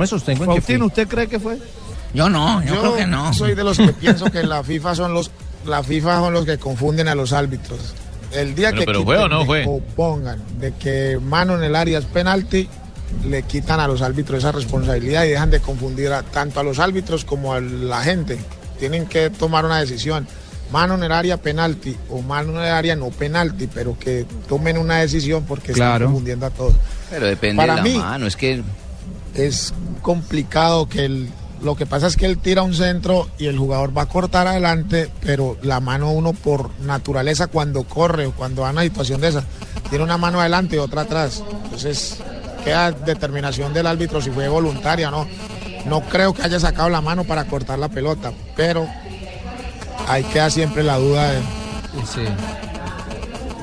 Me sostengo en que Faustino, fui. ¿usted cree que fue? Yo no, yo, creo que no. soy de los que pienso que la FIFA son los la FIFA son los que confunden a los árbitros. El día Bueno, que pero quiten fue o no de- fue. o pongan de que mano en el área es penalti, le quitan a los árbitros esa responsabilidad y dejan de confundir a- tanto a los árbitros como a la gente. Tienen que tomar una decisión. Mano en el área penalti o mano en el área no penalti, pero que tomen una decisión porque Claro. están confundiendo a todos. Pero depende Para de la mí- mano, es que es complicado que el, lo que pasa es que él tira un centro y el jugador va a cortar adelante, pero la mano uno por naturaleza cuando corre o cuando va a una situación de esa, tiene una mano adelante y otra atrás. Entonces queda determinación del árbitro si fue voluntaria o no. No creo que haya sacado la mano para cortar la pelota, pero ahí queda siempre la duda de... Sí.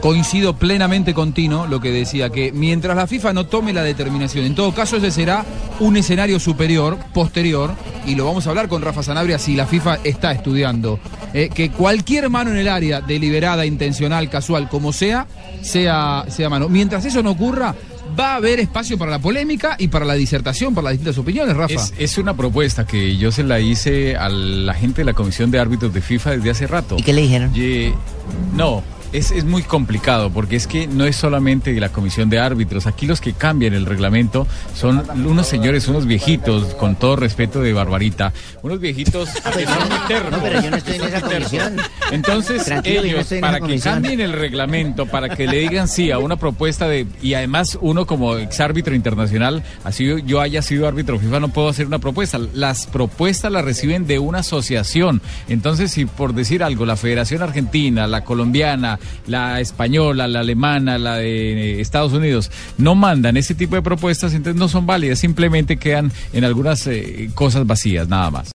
Coincido plenamente con Tino lo que decía, que mientras la FIFA no tome la determinación, en todo caso ese será un escenario superior, posterior, y lo vamos a hablar con Rafa Sanabria si la FIFA está estudiando, eh, que cualquier mano en el área, deliberada, intencional, casual, como sea, sea, sea mano. Mientras eso no ocurra, va a haber espacio para la polémica y para la disertación, para las distintas opiniones, Rafa. Es, es una propuesta que yo se la hice a la gente de la Comisión de Árbitros de FIFA desde hace rato. ¿Y qué le dijeron? Y, no, es, es muy complicado porque es que no es solamente de la Comisión de Árbitros. Aquí los que cambian el reglamento son unos señores, unos viejitos, con todo respeto de Barbarita, unos viejitos que son muy tercos. No, pero yo no estoy en esa comisión. Entonces, Tranquilo, yo no ellos, en para que cambien el reglamento, para que le digan sí a una propuesta de. Y además, uno como exárbitro internacional, así yo, yo haya sido árbitro FIFA, no puedo hacer una propuesta. Las propuestas las reciben de una asociación. Entonces, si por decir algo, la Federación Argentina, la colombiana, la española, la alemana, la de eh, Estados Unidos, no mandan ese tipo de propuestas, entonces no son válidas, simplemente quedan en algunas eh, cosas vacías, nada más.